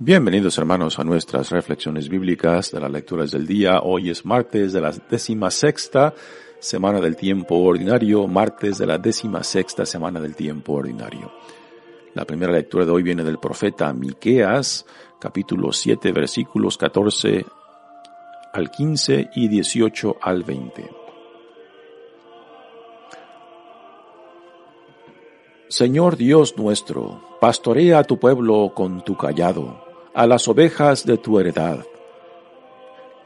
Bienvenidos hermanos a nuestras reflexiones bíblicas de las lecturas del día. Hoy es martes de la décima sexta semana del tiempo ordinario, martes de la décima sexta semana del tiempo ordinario. La primera lectura de hoy viene del profeta Miqueas, capítulo 7, versículos 14 al 15 y 18 al 20. Señor Dios nuestro, pastorea a tu pueblo con tu callado, a las ovejas de tu heredad,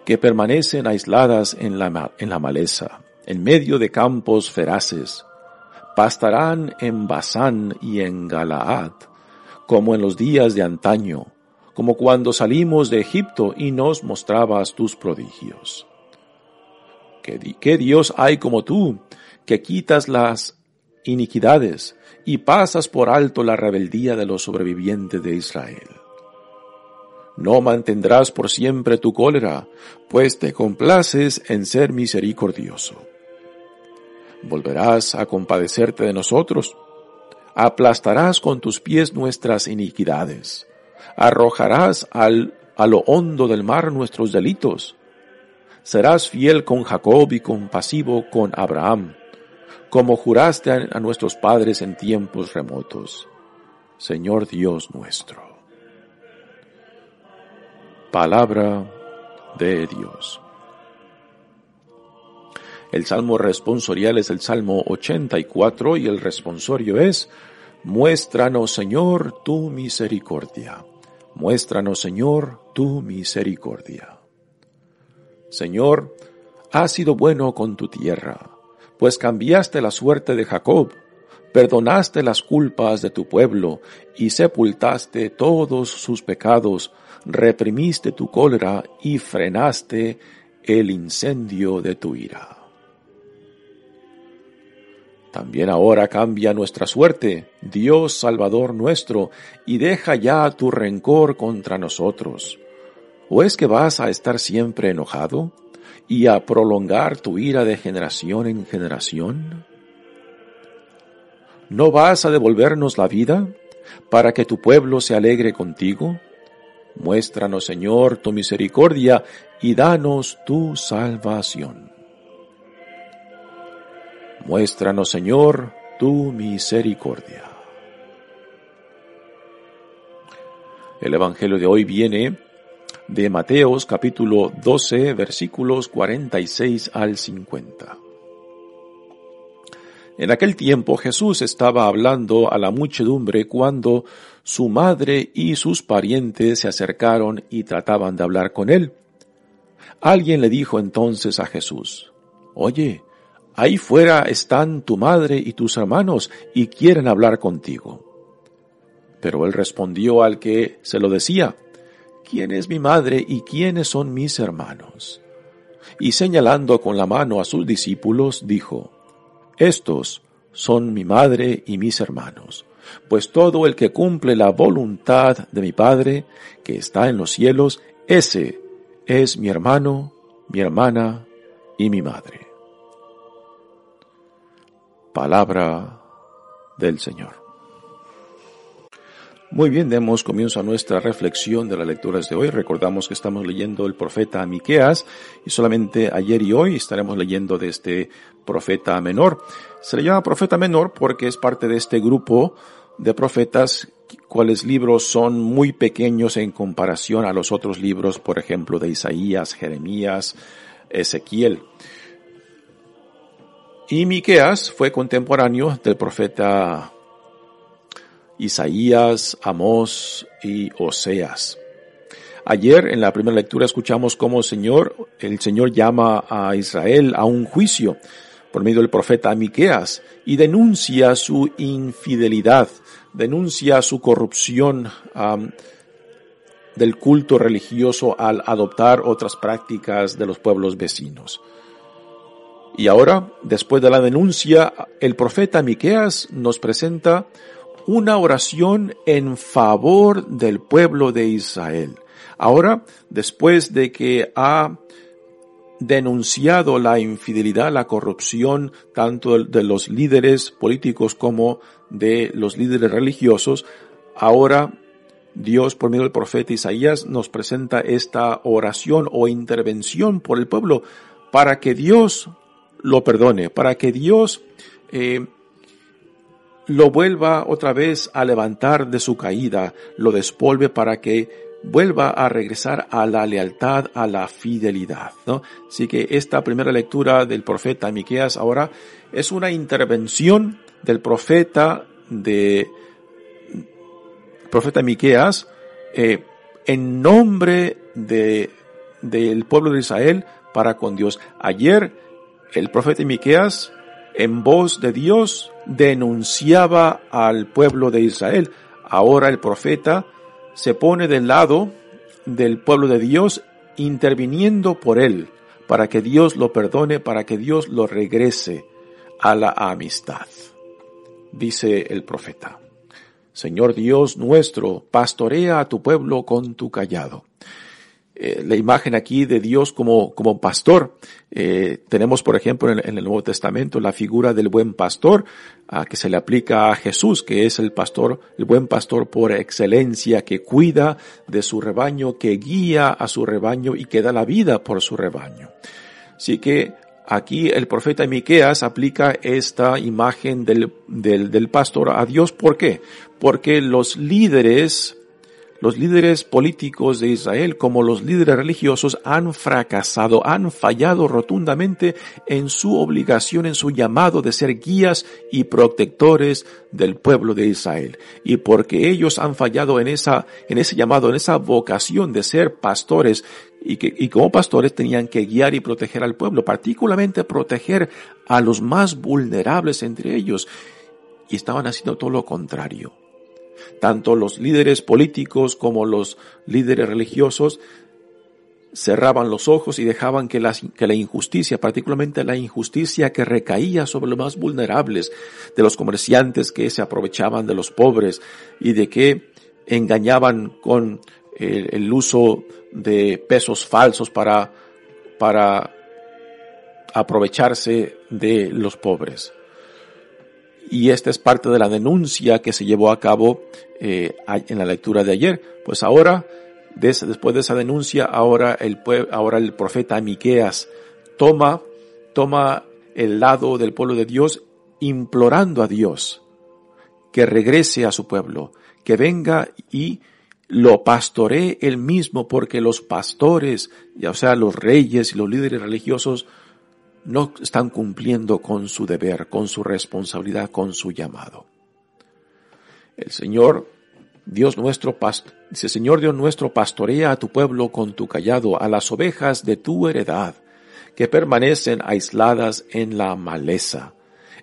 que permanecen aisladas en la, en la maleza, en medio de campos feraces, pastarán en Basán y en Galaad, como en los días de antaño, como cuando salimos de Egipto y nos mostrabas tus prodigios. ¿Qué, qué Dios hay como tú, que quitas las iniquidades y pasas por alto la rebeldía de los sobrevivientes de Israel? No mantendrás por siempre tu cólera, pues te complaces en ser misericordioso. Volverás a compadecerte de nosotros, aplastarás con tus pies nuestras iniquidades, arrojarás al, a lo hondo del mar nuestros delitos. Serás fiel con Jacob y compasivo con Abraham, como juraste a, nuestros padres en tiempos remotos. Señor Dios nuestro. Palabra de Dios. El salmo responsorial es el salmo 84 y el responsorio es, Muéstranos Señor tu misericordia. Muéstranos Señor tu misericordia. Señor, has sido bueno con tu tierra, pues cambiaste la suerte de Jacob, perdonaste las culpas de tu pueblo y sepultaste todos sus pecados reprimiste tu cólera y frenaste el incendio de tu ira. También ahora cambia nuestra suerte, Dios Salvador nuestro, y deja ya tu rencor contra nosotros. ¿O es que vas a estar siempre enojado y a prolongar tu ira de generación en generación? ¿No vas a devolvernos la vida para que tu pueblo se alegre contigo? Muéstranos, Señor, tu misericordia y danos tu salvación. Muéstranos, Señor, tu misericordia. El Evangelio de hoy viene de Mateos capítulo 12 versículos 46 al 50. En aquel tiempo Jesús estaba hablando a la muchedumbre cuando su madre y sus parientes se acercaron y trataban de hablar con él. Alguien le dijo entonces a Jesús, Oye, ahí fuera están tu madre y tus hermanos y quieren hablar contigo. Pero él respondió al que se lo decía, ¿quién es mi madre y quiénes son mis hermanos? Y señalando con la mano a sus discípulos, dijo, estos son mi madre y mis hermanos, pues todo el que cumple la voluntad de mi Padre, que está en los cielos, ese es mi hermano, mi hermana y mi madre. Palabra del Señor. Muy bien, demos comienzo a nuestra reflexión de las lecturas de hoy. Recordamos que estamos leyendo el profeta Miqueas y solamente ayer y hoy estaremos leyendo de este profeta menor. Se le llama profeta menor porque es parte de este grupo de profetas cuales libros son muy pequeños en comparación a los otros libros, por ejemplo, de Isaías, Jeremías, Ezequiel. Y Miqueas fue contemporáneo del profeta Isaías, Amós y Oseas. Ayer en la primera lectura escuchamos cómo el Señor, el Señor llama a Israel a un juicio por medio del profeta Miqueas y denuncia su infidelidad, denuncia su corrupción del culto religioso al adoptar otras prácticas de los pueblos vecinos. Y ahora, después de la denuncia, el profeta Miqueas nos presenta una oración en favor del pueblo de Israel. Ahora, después de que ha denunciado la infidelidad, la corrupción, tanto de los líderes políticos como de los líderes religiosos, ahora Dios, por medio del profeta Isaías, nos presenta esta oración o intervención por el pueblo para que Dios lo perdone, para que Dios eh, lo vuelva otra vez a levantar de su caída, lo despolve para que vuelva a regresar a la lealtad, a la fidelidad, ¿no? Así que esta primera lectura del profeta Miqueas ahora es una intervención del profeta de profeta Miqueas eh, en nombre de del pueblo de Israel para con Dios. Ayer el profeta Miqueas en voz de Dios denunciaba al pueblo de Israel. Ahora el profeta se pone del lado del pueblo de Dios interviniendo por él, para que Dios lo perdone, para que Dios lo regrese a la amistad. Dice el profeta, Señor Dios nuestro, pastorea a tu pueblo con tu callado. Eh, la imagen aquí de Dios como, como pastor. Eh, tenemos, por ejemplo, en, el Nuevo Testamento la figura del buen pastor, que se le aplica a Jesús, que es el pastor, el buen pastor por excelencia, que cuida de su rebaño, que guía a su rebaño y que da la vida por su rebaño. Así que aquí el profeta Miqueas aplica esta imagen del, del, del pastor a Dios. ¿Por qué? Porque los líderes los líderes políticos de Israel como los líderes religiosos han fracasado, han fallado rotundamente en su obligación, en su llamado de ser guías y protectores del pueblo de Israel. Y porque ellos han fallado en esa, en ese llamado, en esa vocación de ser pastores, y que, y como pastores tenían que guiar y proteger al pueblo, particularmente proteger a los más vulnerables entre ellos. Y estaban haciendo todo lo contrario tanto los líderes políticos como los líderes religiosos cerraban los ojos y dejaban que la, injusticia, particularmente la injusticia que recaía sobre los más vulnerables, de los comerciantes que se aprovechaban de los pobres y de que engañaban con el, el uso de pesos falsos para, para aprovecharse de los pobres y esta es parte de la denuncia que se llevó a cabo eh, en la lectura de ayer. Pues ahora, después de esa denuncia, ahora el, ahora el profeta Miqueas toma, toma el lado del pueblo de Dios implorando a Dios que regrese a su pueblo, que venga y lo pastoree él mismo, porque los pastores, ya sea, los reyes y los líderes religiosos, no están cumpliendo con su deber, con su responsabilidad, con su llamado. El Señor, Dios nuestro, dice, Señor Dios nuestro, pastorea a tu pueblo con tu callado, a las ovejas de tu heredad, que permanecen aisladas en la maleza,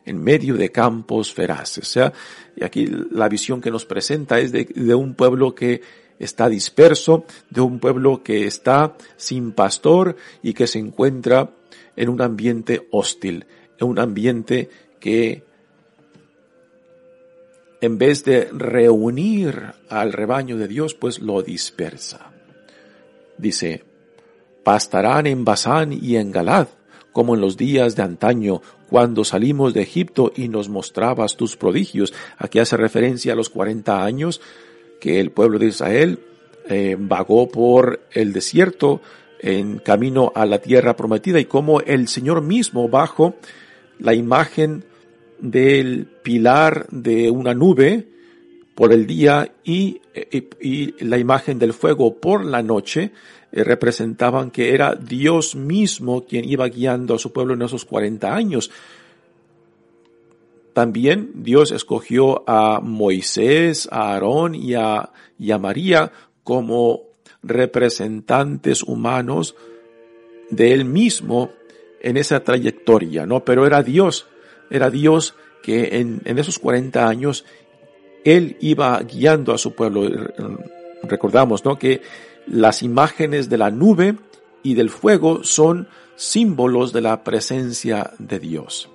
en medio de campos feraces. O sea, y aquí la visión que nos presenta es de, de un pueblo que está disperso, de un pueblo que está sin pastor y que se encuentra en un ambiente hostil, en un ambiente que en vez de reunir al rebaño de Dios, pues lo dispersa. Dice, pastarán en Basán y en Galad, como en los días de antaño, cuando salimos de Egipto y nos mostrabas tus prodigios. Aquí hace referencia a los 40 años que el pueblo de Israel eh, vagó por el desierto, en camino a la tierra prometida y cómo el Señor mismo bajo la imagen del pilar de una nube por el día y, y, la imagen del fuego por la noche eh, representaban que era Dios mismo quien iba guiando a su pueblo en esos 40 años. También Dios escogió a Moisés, a Aarón y a, y a María como representantes humanos de él mismo en esa trayectoria, ¿no? Pero era Dios, era Dios que en, esos 40 años él iba guiando a su pueblo. Recordamos, ¿no? Que las imágenes de la nube y del fuego son símbolos de la presencia de Dios.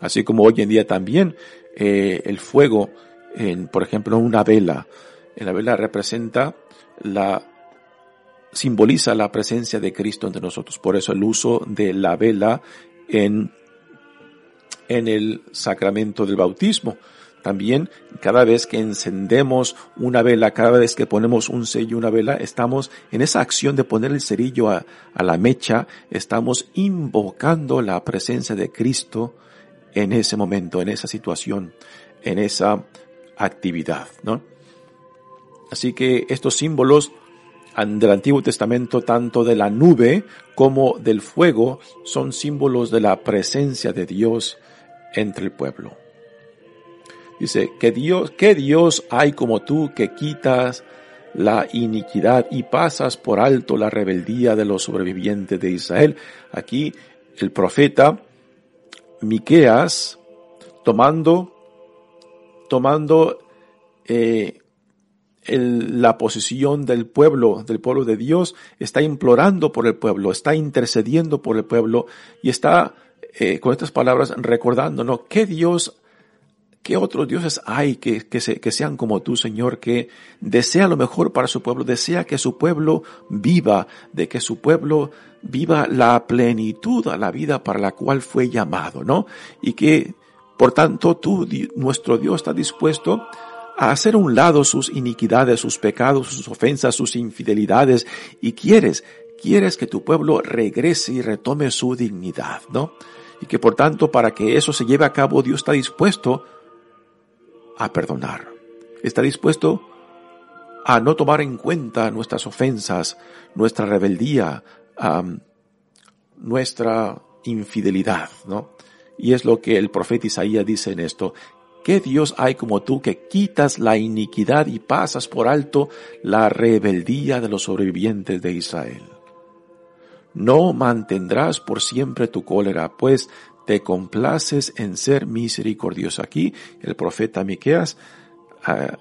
Así como hoy en día también eh, el fuego, en, por ejemplo, una vela, en la vela representa la simboliza la presencia de Cristo entre nosotros. Por eso el uso de la vela en, en el sacramento del bautismo. También cada vez que encendemos una vela, cada vez que ponemos un sello, una vela, estamos en esa acción de poner el cerillo a, a la mecha, estamos invocando la presencia de Cristo en ese momento, en esa situación, en esa actividad, ¿no? Así que estos símbolos del Antiguo Testamento, tanto de la nube como del fuego, son símbolos de la presencia de Dios entre el pueblo. Dice, que Dios, ¿qué Dios hay como tú que quitas la iniquidad y pasas por alto la rebeldía de los sobrevivientes de Israel? Aquí el profeta Miqueas tomando, tomando eh, la posición del pueblo, del pueblo de Dios, está implorando por el pueblo, está intercediendo por el pueblo y está, eh, con estas palabras, recordándonos que Dios ¿Qué otros dioses hay que, que, sean como tú, Señor, que desea lo mejor para su pueblo, desea que su pueblo viva, de que su pueblo viva la plenitud a la vida para la cual fue llamado, ¿no? Y que, por tanto, tú, nuestro Dios, está dispuesto a hacer a un lado sus iniquidades, sus pecados, sus ofensas, sus infidelidades, y quieres, quieres que tu pueblo regrese y retome su dignidad, ¿no? Y que por tanto, para que eso se lleve a cabo, Dios está dispuesto a perdonar. Está dispuesto a no tomar en cuenta nuestras ofensas, nuestra rebeldía, nuestra infidelidad, ¿no? Y es lo que el profeta Isaías dice en esto. ¿Qué Dios hay como tú que quitas la iniquidad y pasas por alto la rebeldía de los sobrevivientes de Israel? No mantendrás por siempre tu cólera, pues te complaces en ser misericordioso. Aquí el profeta Miqueas ah,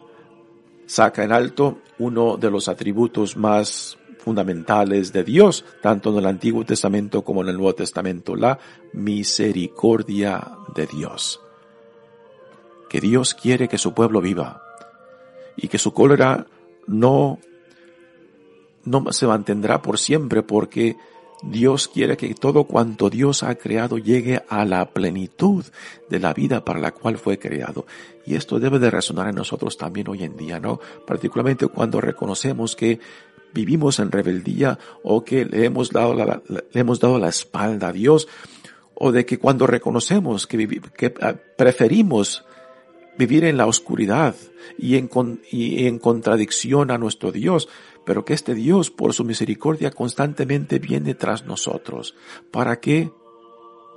saca en alto uno de los atributos más fundamentales de Dios, tanto en el Antiguo Testamento como en el Nuevo Testamento, la misericordia de Dios. Dios quiere que su pueblo viva y que su cólera no, no se mantendrá por siempre porque Dios quiere que todo cuanto Dios ha creado llegue a la plenitud de la vida para la cual fue creado. Y esto debe de resonar en nosotros también hoy en día, ¿no? Particularmente cuando reconocemos que vivimos en rebeldía o que le hemos dado la, le hemos dado la espalda a Dios o de que cuando reconocemos que, que ah, preferimos vivir en la oscuridad y en, y en contradicción a nuestro Dios, pero que este Dios por su misericordia constantemente viene tras nosotros para que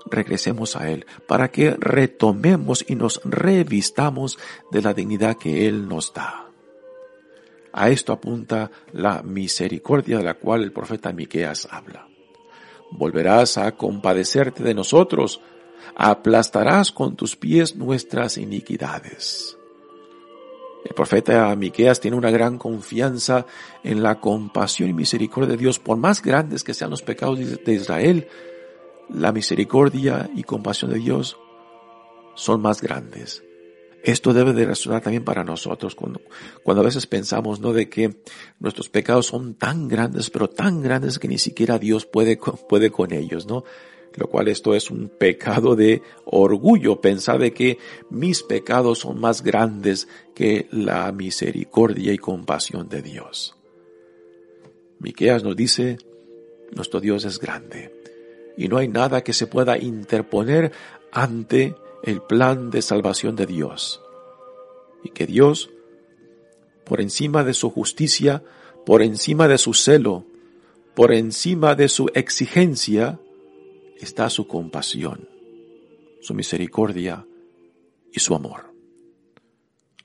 regresemos a Él, para que retomemos y nos revistamos de la dignidad que Él nos da. A esto apunta la misericordia de la cual el profeta Miqueas habla. Volverás a compadecerte de nosotros, aplastarás con tus pies nuestras iniquidades. El profeta Miqueas tiene una gran confianza en la compasión y misericordia de Dios. Por más grandes que sean los pecados de Israel, la misericordia y compasión de Dios son más grandes. Esto debe de resonar también para nosotros cuando, cuando a veces pensamos, ¿no? De que nuestros pecados son tan grandes, pero tan grandes que ni siquiera Dios puede, puede con ellos, ¿no? Lo cual esto es un pecado de orgullo, pensar de que mis pecados son más grandes que la misericordia y compasión de Dios. Miqueas nos dice, nuestro Dios es grande y no hay nada que se pueda interponer ante el plan de salvación de Dios. y que Dios, por encima de su justicia, por encima de su celo, por encima de su exigencia, está su compasión, su misericordia y su amor.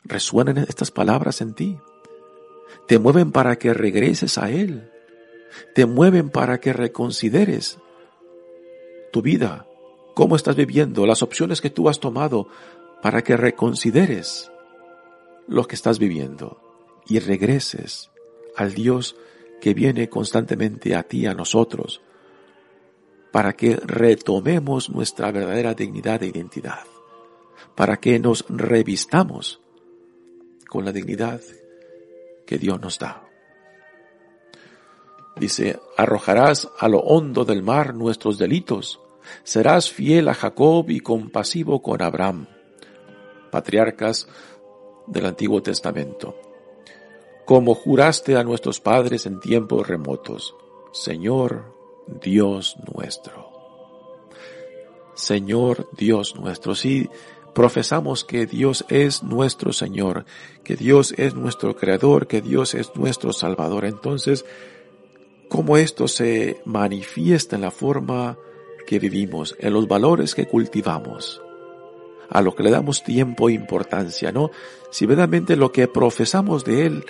¿Resuenan estas palabras en ti? Te mueven para que regreses a Él. Te mueven para que reconsideres tu vida, cómo estás viviendo, las opciones que tú has tomado, para que reconsideres lo que estás viviendo y regreses al Dios que viene constantemente a ti, a nosotros, para que retomemos nuestra verdadera dignidad e identidad, para que nos revistamos con la dignidad que Dios nos da. Dice, arrojarás a lo hondo del mar nuestros delitos, serás fiel a Jacob y compasivo con Abraham, patriarcas del Antiguo Testamento como juraste a nuestros padres en tiempos remotos, Señor Dios nuestro. Señor Dios nuestro, si profesamos que Dios es nuestro Señor, que Dios es nuestro Creador, que Dios es nuestro Salvador, entonces, ¿cómo esto se manifiesta en la forma que vivimos, en los valores que cultivamos? a lo que le damos tiempo e importancia, ¿no? Si verdaderamente lo que profesamos de Él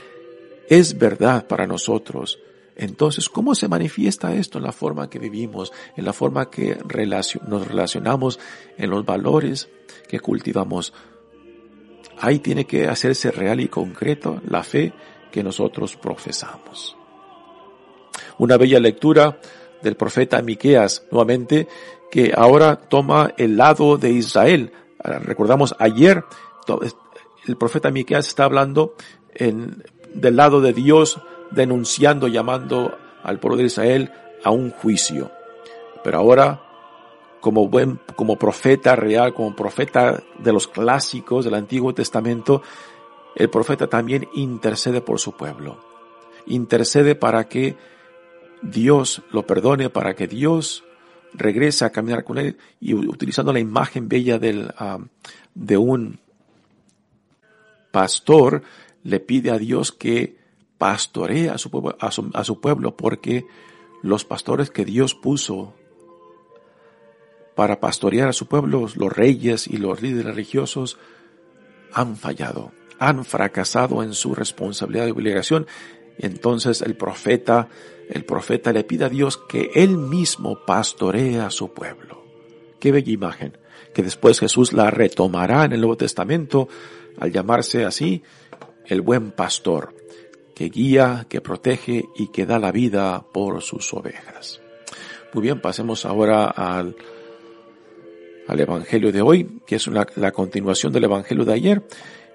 es verdad para nosotros. Entonces, ¿cómo se manifiesta esto en la forma que vivimos, en la forma que nos relacionamos, en los valores que cultivamos? Ahí tiene que hacerse real y concreto la fe que nosotros profesamos. Una bella lectura del profeta Miqueas, nuevamente, que ahora toma el lado de Israel. Recordamos ayer, el profeta Miqueas está hablando en del lado de Dios, denunciando, llamando al pueblo de Israel a un juicio. Pero ahora, como buen, como profeta real, como profeta de los clásicos del Antiguo Testamento, el profeta también intercede por su pueblo. Intercede para que Dios lo perdone, para que Dios regrese a caminar con él y utilizando la imagen bella del, de un pastor, le pide a Dios que pastoree a su, pueblo, a su, pueblo porque los pastores que Dios puso para pastorear a su pueblo, los reyes y los líderes religiosos, han fallado, han fracasado en su responsabilidad y obligación. Entonces el profeta, el profeta le pide a Dios que él mismo pastoree a su pueblo. Qué bella imagen, que después Jesús la retomará en el Nuevo Testamento al llamarse así el buen pastor, que guía, que protege y que da la vida por sus ovejas. Muy bien, pasemos ahora al, al Evangelio de hoy, que es la continuación del Evangelio de ayer.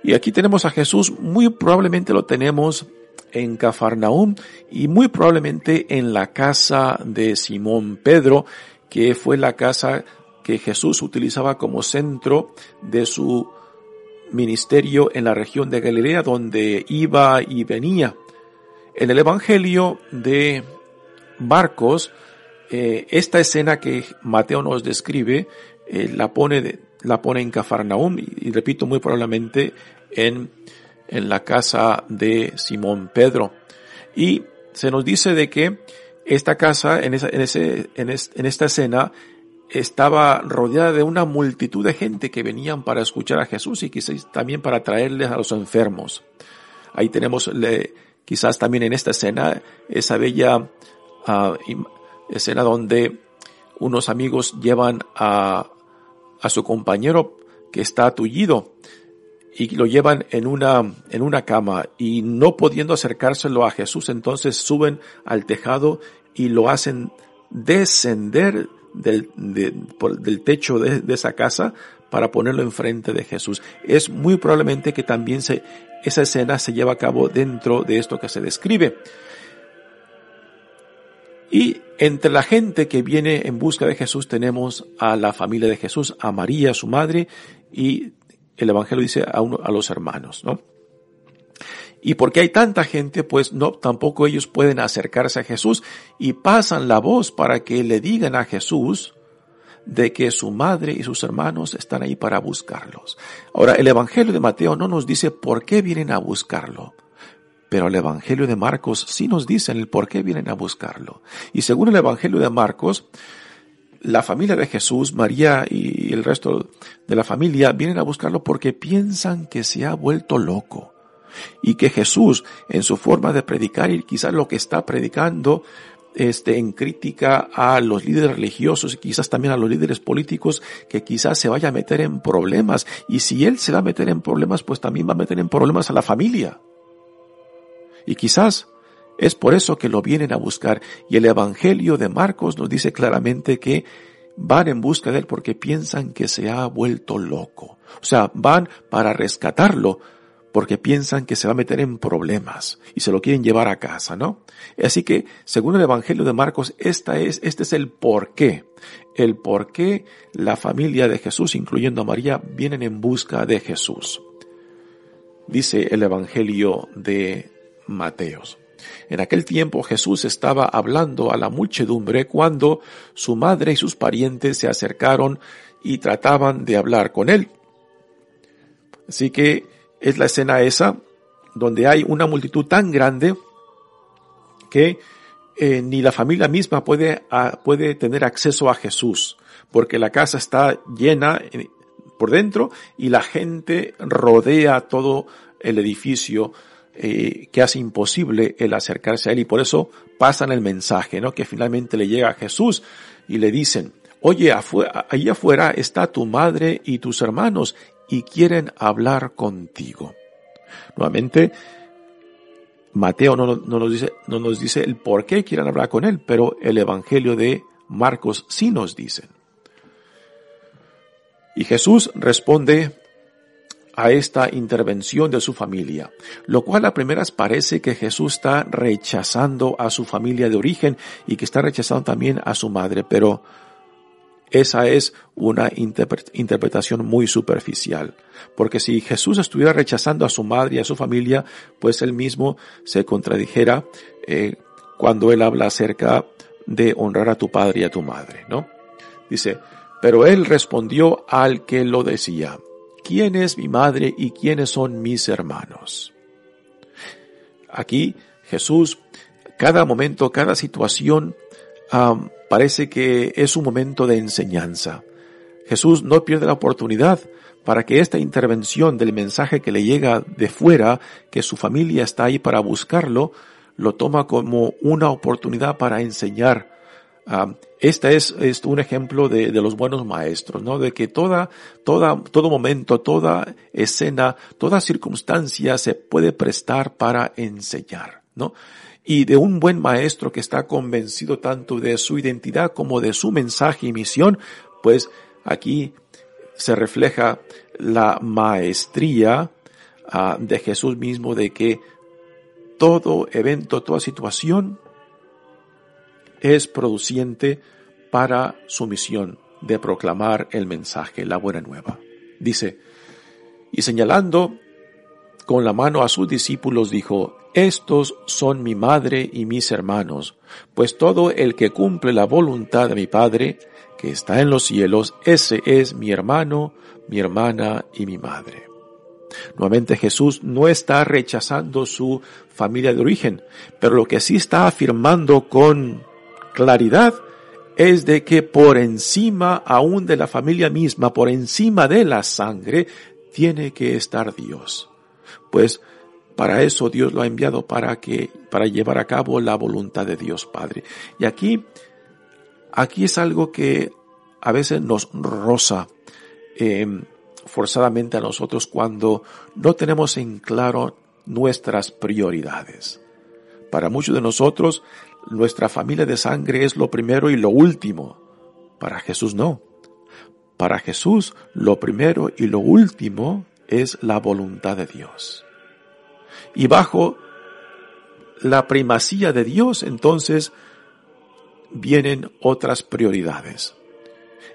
Y aquí tenemos a Jesús, muy probablemente lo tenemos en Cafarnaúm y muy probablemente en la casa de Simón Pedro, que fue la casa que Jesús utilizaba como centro de su ministerio en la región de Galilea donde iba y venía. En el Evangelio de Marcos, eh, esta escena que Mateo nos describe eh, la, pone la pone en Cafarnaum y, repito muy probablemente en, en la casa de Simón Pedro. Y se nos dice de que esta casa, en, esa, en, ese, en, en esta escena, estaba rodeada de una multitud de gente que venían para escuchar a Jesús y quizás también para traerles a los enfermos. Ahí tenemos quizás también en esta escena esa bella ah, escena donde unos amigos llevan a, a su compañero que está tullido y lo llevan en una, en una cama y no pudiendo acercárselo a Jesús, entonces suben al tejado y lo hacen descender del, del techo de, de, esa casa para ponerlo enfrente de Jesús. Es muy probablemente que también se, esa escena se lleva a cabo dentro de esto que se describe. Y entre la gente que viene en busca de Jesús tenemos a la familia de Jesús, a María, su madre, y el Evangelio dice a, uno, a los hermanos, ¿no? Y porque hay tanta gente, pues no, tampoco ellos pueden acercarse a Jesús y pasan la voz para que le digan a Jesús de que su madre y sus hermanos están ahí para buscarlos. Ahora, el Evangelio de Mateo no nos dice por qué vienen a buscarlo. Pero el Evangelio de Marcos sí nos dice el por qué vienen a buscarlo. Y según el Evangelio de Marcos, la familia de Jesús, María y el resto de la familia vienen a buscarlo porque piensan que se ha vuelto loco y que Jesús en su forma de predicar y quizás lo que está predicando este, en crítica a los líderes religiosos y quizás también a los líderes políticos que quizás se vaya a meter en problemas. Y si él se va a meter en problemas pues también va a meter en problemas a la familia. Y quizás es por eso que lo vienen a buscar. Y el Evangelio de Marcos nos dice claramente que van en busca de él porque piensan que se ha vuelto loco. O sea, van para rescatarlo porque piensan que se va a meter en problemas y se lo quieren llevar a casa, ¿no? Así que, según el Evangelio de Marcos, es, este es el por qué. El por qué la familia de Jesús, incluyendo a María, vienen en busca de Jesús. Dice el Evangelio de Mateos. En aquel tiempo Jesús estaba hablando a la muchedumbre cuando su madre y sus parientes se acercaron y trataban de hablar con él. Así que es la escena esa donde hay una multitud tan grande que eh, ni la familia misma puede, puede tener acceso a Jesús, porque la casa está llena eh, por dentro y la gente rodea todo el edificio eh, que hace imposible el acercarse a él y por eso pasan el mensaje, ¿no? Que finalmente le llega a Jesús y le dicen, oye, ahí afuera está tu madre y tus hermanos y quieren hablar contigo. Nuevamente, Mateo no, no, nos dice, no nos dice el por qué quieren hablar con él, pero el Evangelio de Marcos sí nos dice. Y Jesús responde a esta intervención de su familia, lo cual a primeras parece que Jesús está rechazando a su familia de origen y que está rechazando también a su madre, pero esa es una interpretación muy superficial, porque si Jesús estuviera rechazando a su madre y a su familia, pues él mismo se contradijera eh, cuando él habla acerca de honrar a tu padre y a tu madre, ¿no? Dice, pero él respondió al que lo decía, ¿quién es mi madre y quiénes son mis hermanos? Aquí Jesús, cada momento, cada situación, parece que es un momento de enseñanza. Jesús no pierde la oportunidad para que esta intervención del mensaje que le llega de fuera, que su familia está ahí para buscarlo, lo toma como una oportunidad para enseñar. este es, un ejemplo de, de, los buenos maestros, ¿no? De que toda, toda, todo momento, toda escena, toda circunstancia se puede prestar para enseñar, ¿no? Y de un buen maestro que está convencido tanto de su identidad como de su mensaje y misión, pues aquí se refleja la maestría uh, de Jesús mismo de que todo evento, toda situación es produciente para su misión de proclamar el mensaje, la buena nueva. Dice, y señalando con la mano a sus discípulos dijo, Estos son mi madre y mis hermanos, pues todo el que cumple la voluntad de mi Padre, que está en los cielos, ese es mi hermano, mi hermana y mi madre. Nuevamente Jesús no está rechazando su familia de origen, pero lo que sí está afirmando con claridad es de que por encima aún de la familia misma, por encima de la sangre, tiene que estar Dios pues para eso Dios lo ha enviado para que, para llevar a cabo la voluntad de Dios Padre. Y aquí, aquí es algo que a veces nos roza eh, forzadamente a nosotros cuando no tenemos en claro nuestras prioridades. Para muchos de nosotros, nuestra familia de sangre es lo primero y lo último. Para Jesús no. Para Jesús, lo primero y lo último es la voluntad de Dios. Y bajo la primacía de Dios, entonces, vienen otras prioridades.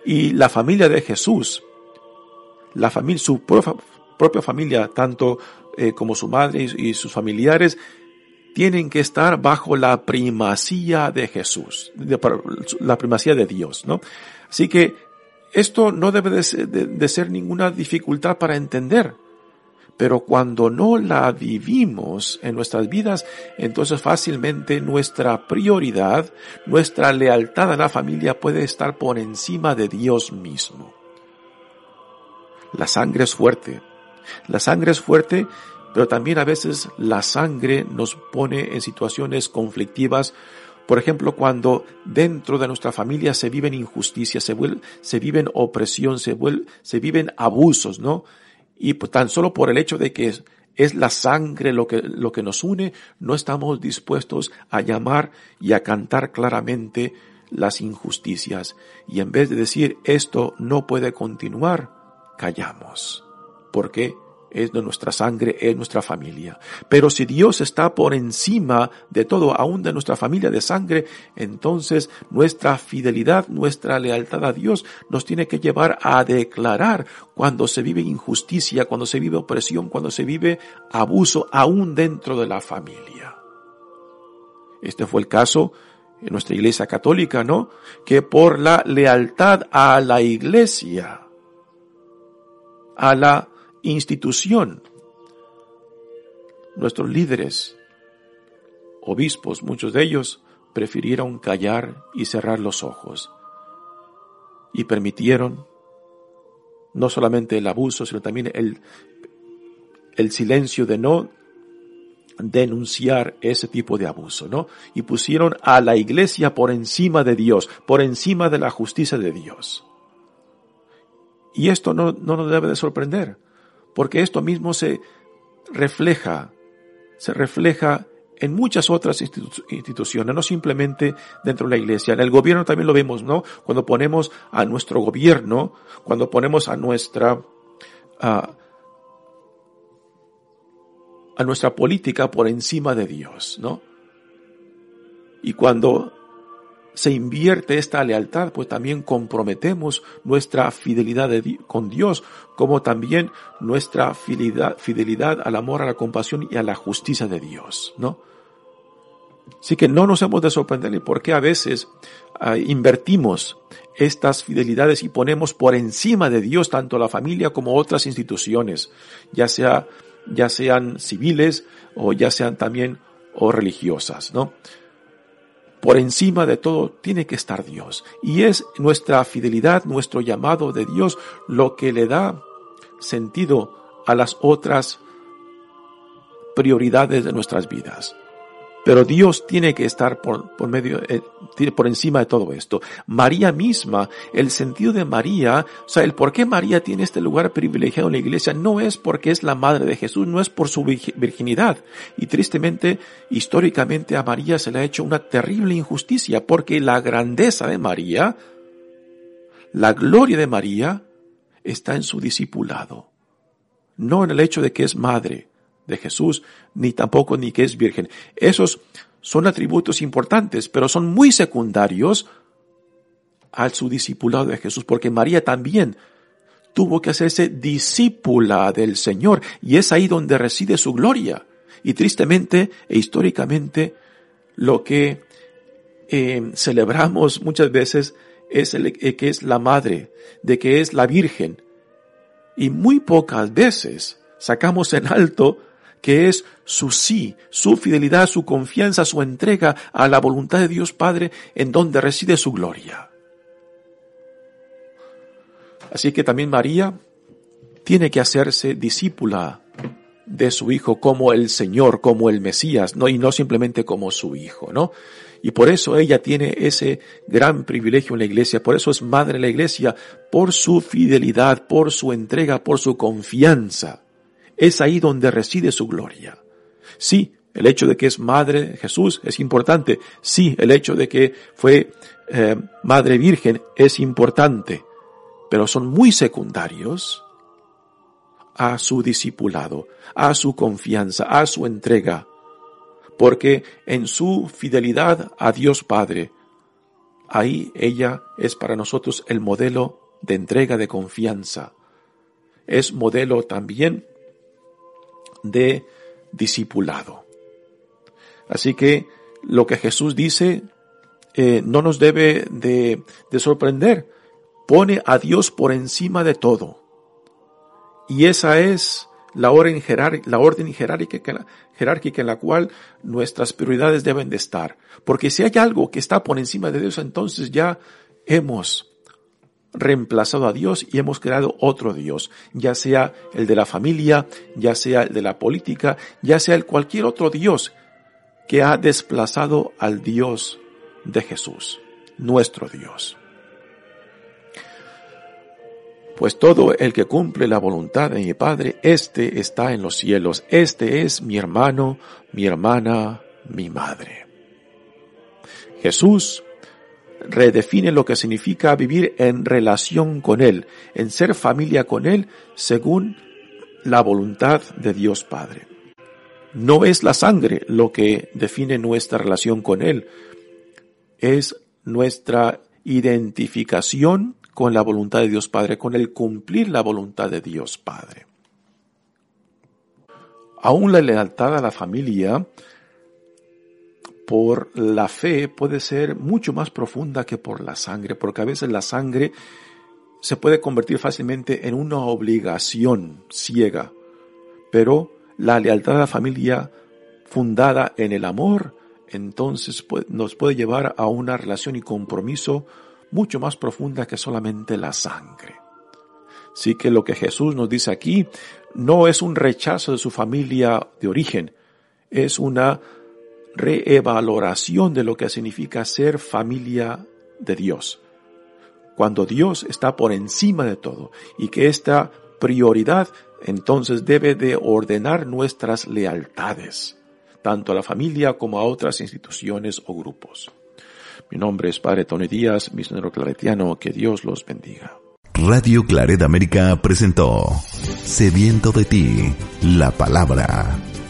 Y la familia de Jesús, la familia, su propia, familia, tanto eh, como su madre y, sus familiares, tienen que estar bajo la primacía de Jesús, la primacía de Dios, ¿no? Así que esto no debe de ser, ninguna dificultad para entender. Pero cuando no la vivimos en nuestras vidas, entonces fácilmente nuestra prioridad, nuestra lealtad a la familia puede estar por encima de Dios mismo. La sangre es fuerte. La sangre es fuerte, pero también a veces la sangre nos pone en situaciones conflictivas. Por ejemplo, cuando dentro de nuestra familia se viven injusticias, se, se viven opresión, se, se viven abusos, ¿no? Y pues, tan solo por el hecho de que es, es la sangre lo que, lo que nos une, no estamos dispuestos a llamar y a cantar claramente las injusticias. Y en vez de decir esto no puede continuar, callamos. Porque es de nuestra sangre, es nuestra familia. Pero si Dios está por encima de todo, aún de nuestra familia de sangre, entonces nuestra fidelidad, nuestra lealtad a Dios nos tiene que llevar a declarar cuando se vive injusticia, cuando se vive opresión, cuando se vive abuso, aún dentro de la familia. Este fue el caso en nuestra iglesia católica, ¿no? Que por la lealtad a la iglesia, a la institución, nuestros líderes, obispos, muchos de ellos, prefirieron callar y cerrar los ojos y permitieron no solamente el abuso, sino también el, silencio de no denunciar ese tipo de abuso, ¿no? Y pusieron a la iglesia por encima de Dios, por encima de la justicia de Dios. Y esto no, no nos debe de sorprender, porque esto mismo se refleja, se refleja en muchas otras institu- instituciones, no simplemente dentro de la iglesia. En el gobierno también lo vemos, ¿no? Cuando ponemos a nuestro gobierno, cuando ponemos a nuestra, a nuestra política por encima de Dios, ¿no? Y cuando se invierte esta lealtad, pues también comprometemos nuestra fidelidad con Dios, como también nuestra fidelidad, fidelidad al amor, a la compasión y a la justicia de Dios, ¿no? Así que no nos hemos de sorprender porque a veces ah, invertimos estas fidelidades y ponemos por encima de Dios tanto la familia como otras instituciones, ya sea, ya sean civiles o ya sean también o religiosas, ¿no? Por encima de todo tiene que estar Dios. Y es nuestra fidelidad, nuestro llamado de Dios, lo que le da sentido a las otras prioridades de nuestras vidas. Pero Dios tiene que estar por, por medio, eh, por encima de todo esto. María misma, el sentido de María, o sea, el por qué María tiene este lugar privilegiado en la iglesia, no es porque es la madre de Jesús, no es por su virgi- virginidad. Y tristemente, históricamente a María se le ha hecho una terrible injusticia, porque la grandeza de María, la gloria de María, está en su discipulado. No en el hecho de que es madre de Jesús, ni tampoco ni que es virgen. Esos son atributos importantes, pero son muy secundarios al su discipulado de Jesús, porque María también tuvo que hacerse discípula del Señor, y es ahí donde reside su gloria. Y tristemente e históricamente, lo que eh, celebramos muchas veces es el, eh, que es la madre, de que es la virgen, y muy pocas veces sacamos en alto que es su sí, su fidelidad, su confianza, su entrega a la voluntad de Dios Padre en donde reside su gloria. Así que también María tiene que hacerse discípula de su hijo como el Señor, como el Mesías, no y no simplemente como su hijo, ¿no? Y por eso ella tiene ese gran privilegio en la iglesia, por eso es madre de la iglesia, por su fidelidad, por su entrega, por su confianza. Es ahí donde reside su gloria. Sí, el hecho de que es madre Jesús es importante. Sí, el hecho de que fue eh, madre virgen es importante. Pero son muy secundarios a su discipulado, a su confianza, a su entrega. Porque en su fidelidad a Dios Padre, ahí ella es para nosotros el modelo de entrega de confianza. Es modelo también de discipulado. Así que lo que Jesús dice eh, no nos debe de, de sorprender, pone a Dios por encima de todo. Y esa es la orden, la orden jerárquica, jerárquica en la cual nuestras prioridades deben de estar. Porque si hay algo que está por encima de Dios, entonces ya hemos reemplazado a Dios y hemos creado otro Dios, ya sea el de la familia, ya sea el de la política, ya sea el cualquier otro Dios que ha desplazado al Dios de Jesús, nuestro Dios. Pues todo el que cumple la voluntad de mi Padre, éste está en los cielos, este es mi hermano, mi hermana, mi madre. Jesús redefine lo que significa vivir en relación con Él, en ser familia con Él, según la voluntad de Dios Padre. No es la sangre lo que define nuestra relación con Él, es nuestra identificación con la voluntad de Dios Padre, con el cumplir la voluntad de Dios Padre. Aún la lealtad a la familia por la fe puede ser mucho más profunda que por la sangre, porque a veces la sangre se puede convertir fácilmente en una obligación ciega, pero la lealtad a la familia fundada en el amor, entonces nos puede llevar a una relación y compromiso mucho más profunda que solamente la sangre. Sí que lo que Jesús nos dice aquí no es un rechazo de su familia de origen, es una reevaluación de lo que significa ser familia de Dios. Cuando Dios está por encima de todo y que esta prioridad entonces debe de ordenar nuestras lealtades, tanto a la familia como a otras instituciones o grupos. Mi nombre es Padre Tony Díaz, misionero claretiano, que Dios los bendiga. Radio Claret América presentó Sediento de ti, la palabra.